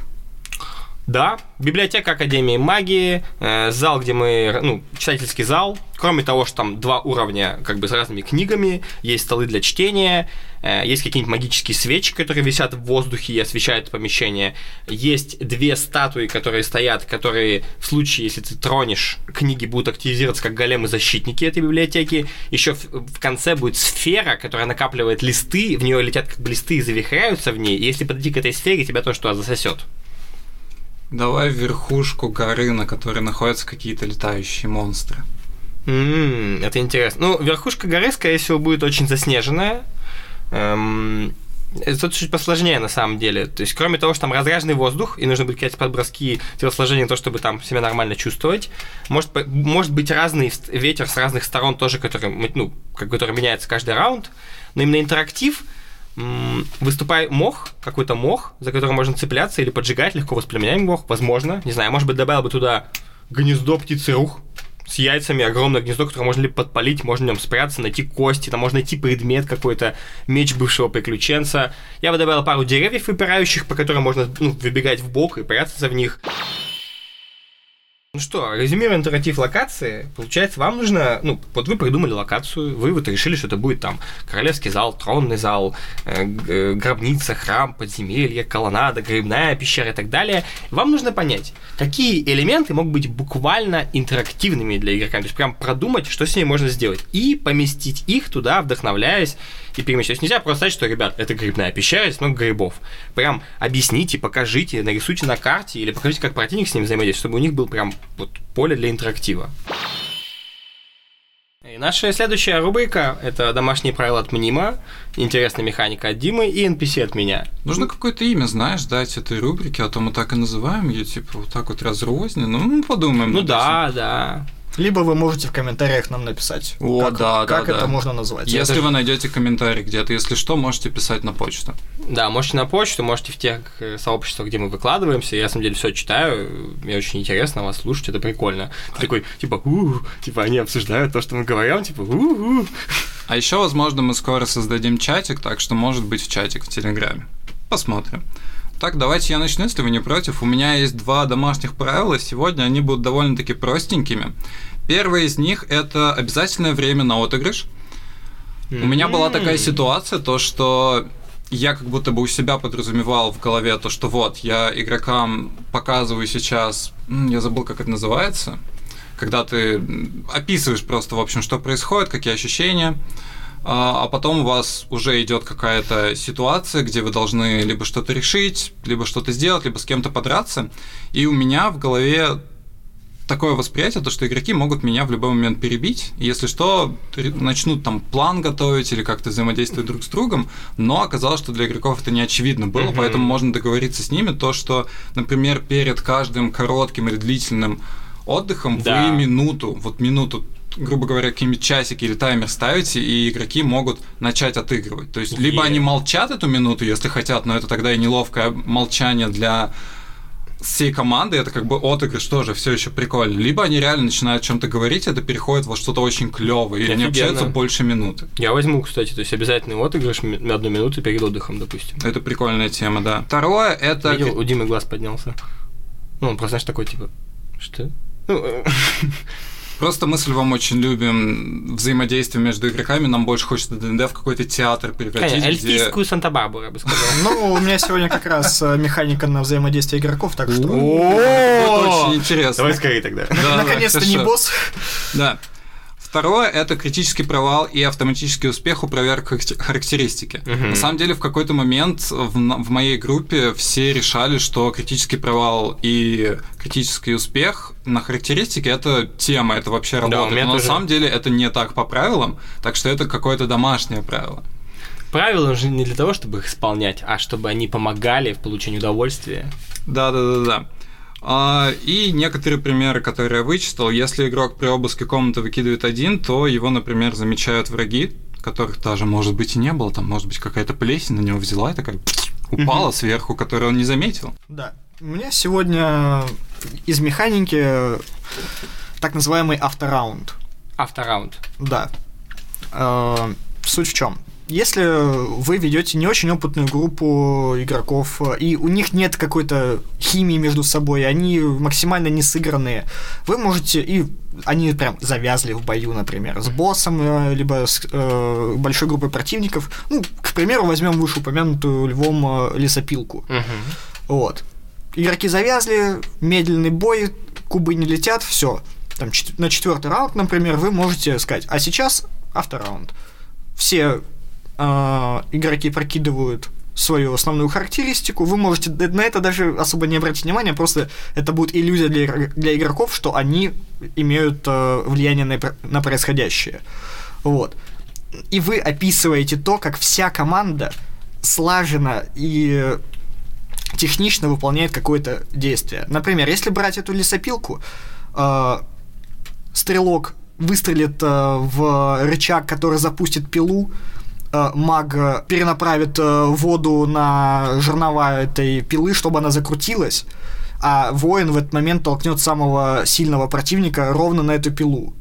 Да, библиотека Академии магии, э, зал, где мы, ну, читательский зал. Кроме того, что там два уровня, как бы с разными книгами, есть столы для чтения, э, есть какие-нибудь магические свечи, которые висят в воздухе и освещают помещение. Есть две статуи, которые стоят, которые в случае, если ты тронешь, книги будут активизироваться как големы-защитники этой библиотеки. Еще в, в конце будет сфера, которая накапливает листы, в нее летят как бы листы и завихряются в ней. И если подойти к этой сфере, тебя тоже туда засосет. Давай верхушку горы, на которой находятся какие-то летающие монстры. М, это интересно. Ну, верхушка горы, скорее всего, будет очень заснеженная. Эм, Тут чуть посложнее на самом деле. То есть, кроме того, что там разряженный воздух, и нужно будет какие-то подброски телосложения, то, чтобы там себя нормально чувствовать, может, может быть разный ветер с разных сторон тоже, который, ну, который меняется каждый раунд. Но именно интерактив выступай мох, какой-то мох, за который можно цепляться или поджигать, легко воспламеняемый мох, возможно. Не знаю, может быть, добавил бы туда гнездо птицы рух с яйцами, огромное гнездо, которое можно либо подпалить, можно в нем спрятаться, найти кости, там можно найти предмет какой-то, меч бывшего приключенца. Я бы добавил пару деревьев выпирающих, по которым можно ну, выбегать в бок и прятаться в них. Ну что, резюмируя интерактив локации, получается, вам нужно, ну, вот вы придумали локацию, вы вот решили, что это будет там королевский зал, тронный зал, э, э, гробница, храм, подземелье, колоннада, грибная пещера и так далее. Вам нужно понять, какие элементы могут быть буквально интерактивными для игрока, то есть прям продумать, что с ними можно сделать, и поместить их туда, вдохновляясь и перемещаясь. Нельзя просто сказать, что, ребят, это грибная пещера, здесь много грибов. Прям объясните, покажите, нарисуйте на карте или покажите, как противник с ним взаимодействует, чтобы у них был прям вот поле для интерактива. И наша следующая рубрика – это домашние правила от Мнима, интересная механика от Димы и NPC от меня. Нужно какое-то имя, знаешь, дать этой рубрике, а то мы так и называем ее, типа, вот так вот разрозненно. Ну, мы подумаем. Ну да, да. Либо вы можете в комментариях нам написать, О, как, да, да, как да. это можно назвать. Если даже- вы найдете комментарий где-то, если что, можете писать на почту. Да, можете на почту, можете в тех э, сообществах, где мы выкладываемся. Я, на самом деле, все читаю. Мне очень интересно вас слушать, это прикольно. Ты такой, типа, у типа, они обсуждают то, что мы говорим, типа, у А еще, возможно, мы скоро создадим чатик, так что может быть в чатик в Телеграме. Посмотрим. Так, давайте я начну, если вы не против. У меня есть два домашних правила. Сегодня они будут довольно-таки простенькими. Первое из них – это обязательное время на отыгрыш. У меня была такая ситуация, то что я как будто бы у себя подразумевал в голове то, что вот, я игрокам показываю сейчас, я забыл, как это называется, когда ты описываешь просто, в общем, что происходит, какие ощущения, а а потом у вас уже идет какая-то ситуация, где вы должны либо что-то решить, либо что-то сделать, либо с кем-то подраться. И у меня в голове такое восприятие, то, что игроки могут меня в любой момент перебить. Если что, начнут там план готовить или как-то взаимодействовать друг с другом, но оказалось, что для игроков это не очевидно было, Мгм. поэтому можно договориться с ними, то, что, например, перед каждым коротким или длительным отдыхом Да. вы минуту, вот минуту грубо говоря, какие-нибудь часики или таймер ставите, и игроки могут начать отыгрывать. То есть, либо Е. они молчат эту минуту, если хотят, но это тогда и неловкое молчание для всей команды, это как бы отыгрыш тоже все еще прикольно. Либо они реально начинают о чем-то говорить, это переходит во что-то очень клевое, и они общаются больше минуты. Я возьму, кстати, то есть обязательный отыгрыш ми- одну минуту перед отдыхом, допустим. Это прикольная тема, да. Второе, это... Видел, у Димы глаз поднялся. Ну, он просто, знаешь, такой, типа, что? Ну, э, (laughs) Просто мы с Львом очень любим взаимодействие между игроками, нам больше хочется ДНД в какой-то театр превратить, конечно, где... эльфийскую Санта-Барбару, я бы сказал. Ну, у меня сегодня как раз э, механика на взаимодействие игроков, так что... Очень интересно. Давай скорее тогда. Да, да, Наконец-то не босс. Да. Второе – это критический провал и автоматический успех у проверок характер- характеристики. Мгм. На самом деле, в какой-то момент в, в моей группе все решали, что критический провал и критический успех на характеристике – это тема, это вообще работает. меня Но тоже. на самом деле это не так по правилам, так что это какое-то домашнее правило. Правила же не для того, чтобы их исполнять, а чтобы они помогали в получении удовольствия. Да, да, да, да. А, И некоторые примеры, которые я вычитал, если игрок при обыске комнаты выкидывает один, то его, например, замечают враги, которых даже, может быть, и не было, там, может быть, какая-то плесень на него взяла и такая упала сверху, которую он не заметил. Да. У меня сегодня из механики так называемый автораунд. Автораунд. Да. Э, Суть в чем? Если вы ведете не очень опытную группу игроков, и у них нет какой-то химии между собой, они максимально не сыгранные, вы можете, и они прям завязли в бою, например, с боссом, э, либо с э, большой группой противников. Ну, к примеру, возьмем вышеупомянутую львом э, лесопилку. Мгм. Вот. Игроки завязли, медленный бой, кубы не летят, все. Там чет- на четвертый раунд, например, вы можете сказать, а сейчас автораунд. Все э, игроки прокидывают свою основную характеристику, вы можете на это даже особо не обратить внимания, просто это будет иллюзия для, для игроков, что они имеют э, влияние на, на происходящее. Вот. И вы описываете то, как вся команда слаженно и технично выполняет какое-то действие. Например, если брать эту лесопилку, э, стрелок выстрелит э, в рычаг, который запустит пилу, маг э, перенаправит э, воду на жернова этой пилы, чтобы она закрутилась, а воин в этот момент толкнет самого сильного противника ровно на эту пилу.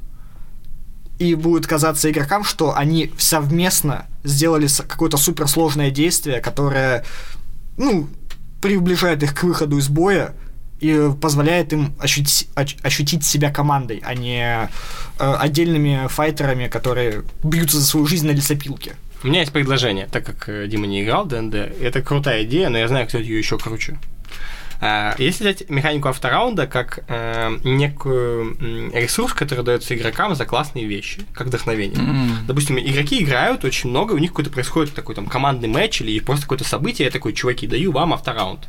И будет казаться игрокам, что они совместно сделали какое-то суперсложное действие, которое, ну, приближает их к выходу из боя и позволяет им ощутить, ощутить себя командой, а не э, отдельными файтерами, которые бьются за свою жизнь на лесопилке. У меня есть предложение, так как э, Дима не играл в ДНД. Это крутая идея, но я знаю, кто ее еще круче. А, Если взять механику автораунда как э, некую ресурс, который дается игрокам за классные вещи, как вдохновение. М. Допустим, игроки играют очень много, у них какой-то происходит такой там командный матч или просто какое-то событие, я такой, чуваки, даю вам автораунд.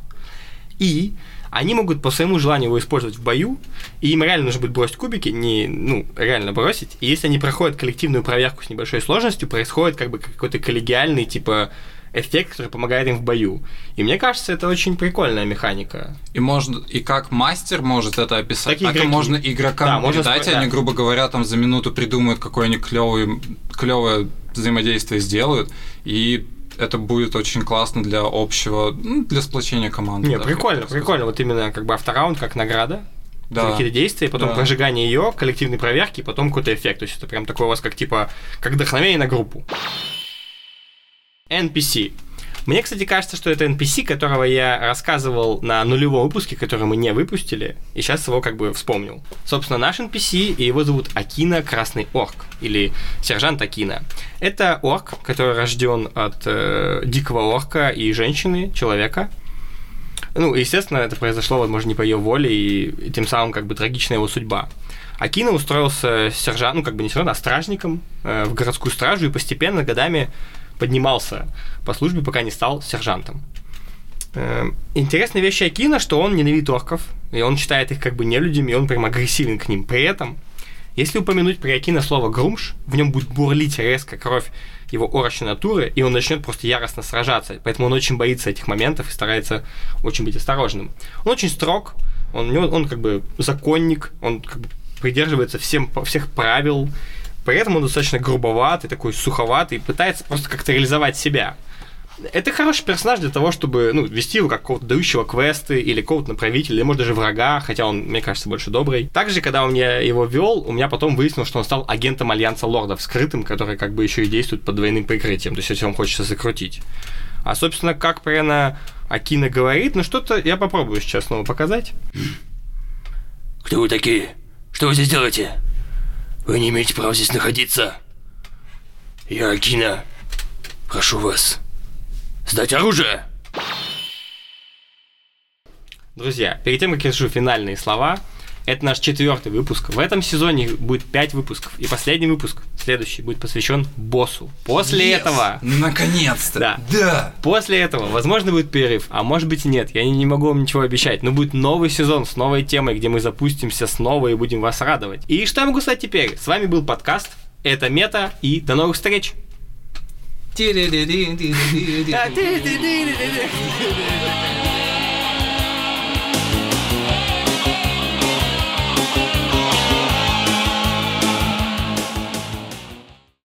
И они могут по своему желанию его использовать в бою, и им реально нужно будет бросить кубики, не, ну, реально бросить. И если они проходят коллективную проверку с небольшой сложностью, происходит как бы какой-то коллегиальный, типа, эффект, который помогает им в бою. И мне кажется, это очень прикольная механика. И можно, и как мастер может это описать, Так так, и можно игрокам Да, можно передать, спо- и они, да. грубо говоря, там за минуту придумают, какое они клевое, клевое взаимодействие сделают, и это будет очень классно для общего, ну, для сплочения команды. Не, даже, прикольно, прикольно. Вот именно как бы автораунд как награда. Да. какие-то действия, потом Да. прожигание ее, коллективной проверки, потом какой-то эффект. То есть это прям такое у вас как типа как вдохновение на группу. NPC. Мне, кстати, кажется, что это NPC, которого я рассказывал на нулевом выпуске, который мы не выпустили, и сейчас его как бы вспомнил. Собственно, наш NPC, и его зовут Акина Красный Орк, или Сержант Акина. Это орк, который рожден от э, дикого орка и женщины, человека, ну, естественно, это произошло, возможно, не по ее воле, и тем самым как бы трагичная его судьба. Акина устроился сержантом, ну, как бы не сержантом, а стражником э, в городскую стражу и постепенно годами поднимался по службе, пока не стал сержантом. Э, интересная вещь Акина, что он ненавидит орков, и он считает их как бы нелюдями, и он прям агрессивен к ним. При этом, если упомянуть при Акина слово «грумш», в нем будет бурлить резко кровь его орочной натуры, и он начнет просто яростно сражаться. Поэтому он очень боится этих моментов и старается очень быть осторожным. Он очень строг, он, него- он как бы законник, он как бы придерживается всем, всех правил, при этом он достаточно грубоватый, такой суховатый, пытается просто как-то реализовать себя. Это хороший персонаж для того, чтобы ну, вести его как какого-то дающего квесты или какого-то направителя, или может даже врага, хотя он, мне кажется, больше добрый. Также, когда он меня его вел, у меня потом выяснилось, что он стал агентом Альянса Лордов, скрытым, который как бы еще и действует под двойным прикрытием, то есть если вам хочется закрутить. А, собственно, как примерно Акина говорит, ну что-то я попробую сейчас снова показать. Кто вы такие? Что вы здесь делаете? Вы не имеете права здесь находиться. Я Акина. Прошу вас. Сдать оружие! Друзья, перед тем, как я скажу финальные слова, Это наш четвертый выпуск. В этом сезоне будет пять выпусков. И последний выпуск, следующий, будет посвящен боссу. После Yes! этого Наконец-то! Да. Да! После этого, возможно, будет перерыв, а может быть и нет. Я не, не могу вам ничего обещать. Но будет новый сезон с новой темой, где мы запустимся снова и будем вас радовать. И что я могу сказать теперь? С вами был подкаст. Это Мета. И до новых встреч. Ти-ди-ди-ди-ди-ди-ди.